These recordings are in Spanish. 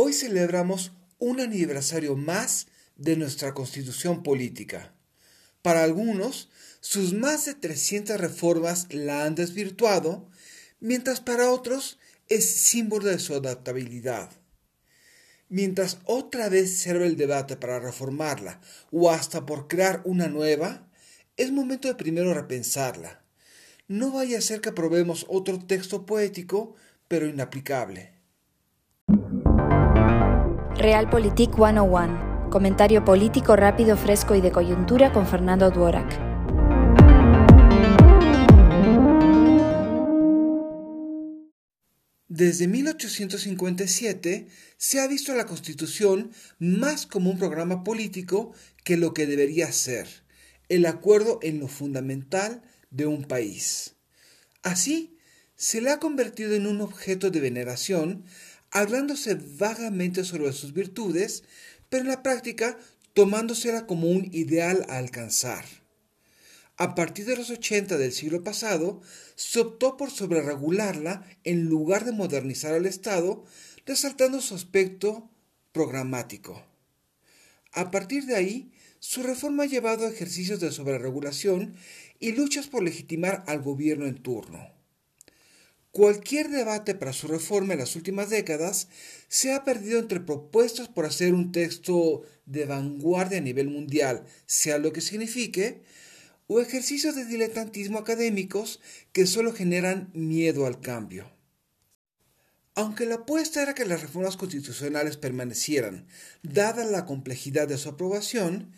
Hoy celebramos un aniversario más de nuestra constitución política. Para algunos, sus más de 300 reformas la han desvirtuado, mientras para otros es símbolo de su adaptabilidad. Mientras otra vez sirve el debate para reformarla o hasta por crear una nueva, es momento de primero repensarla. No vaya a ser que aprobemos otro texto poético, pero inaplicable. Realpolitik 101. Comentario político rápido, fresco y de coyuntura con Fernando Duorak. Desde 1857 se ha visto la Constitución más como un programa político que lo que debería ser, el acuerdo en lo fundamental de un país. Así, se le ha convertido en un objeto de veneración hablándose vagamente sobre sus virtudes, pero en la práctica tomándosela como un ideal a alcanzar. A partir de los 80 del siglo pasado, se optó por sobreregularla en lugar de modernizar al Estado, resaltando su aspecto programático. A partir de ahí, su reforma ha llevado a ejercicios de sobreregulación y luchas por legitimar al gobierno en turno. Cualquier debate para su reforma en las últimas décadas se ha perdido entre propuestas por hacer un texto de vanguardia a nivel mundial, sea lo que signifique, o ejercicios de diletantismo académicos que solo generan miedo al cambio. Aunque la apuesta era que las reformas constitucionales permanecieran, dada la complejidad de su aprobación,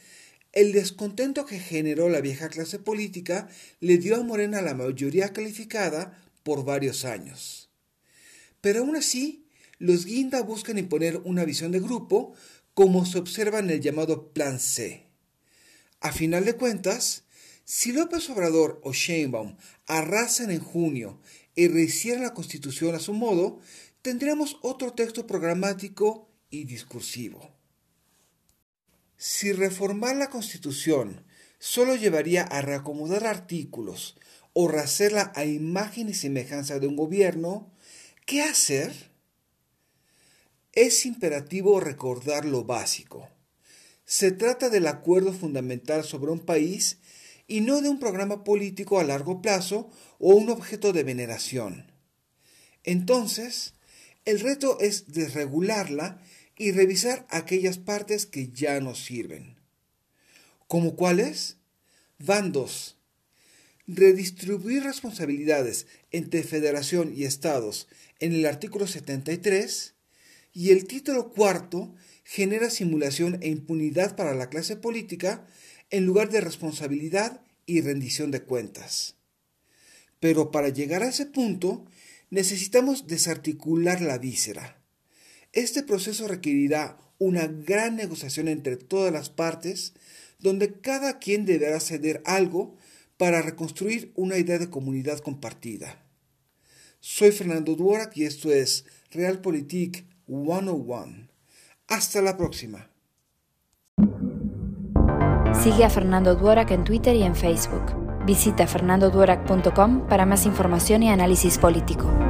el descontento que generó la vieja clase política le dio a Morena la mayoría calificada por varios años. Pero aún así, los Guinda buscan imponer una visión de grupo como se observa en el llamado Plan C. A final de cuentas, si López Obrador o Sheinbaum arrasan en junio y rehicieran la Constitución a su modo, tendremos otro texto programático y discursivo. Si reformar la Constitución solo llevaría a reacomodar artículos o rehacerla a imagen y semejanza de un gobierno, ¿qué hacer? Es imperativo recordar lo básico. Se trata del acuerdo fundamental sobre un país y no de un programa político a largo plazo o un objeto de veneración. Entonces, el reto es desregularla y revisar aquellas partes que ya no sirven. ¿Como cuáles? Van dos redistribuir responsabilidades entre federación y estados en el artículo 73 y el título cuarto genera simulación e impunidad para la clase política en lugar de responsabilidad y rendición de cuentas. Pero para llegar a ese punto necesitamos desarticular la víscera. Este proceso requerirá una gran negociación entre todas las partes, donde cada quien deberá ceder algo para reconstruir una idea de comunidad compartida. Soy Fernando Duorak y esto es Realpolitik 101. Hasta la próxima. Sigue a Fernando Duorak en Twitter y en Facebook. Visita fernandoduorak.com para más información y análisis político.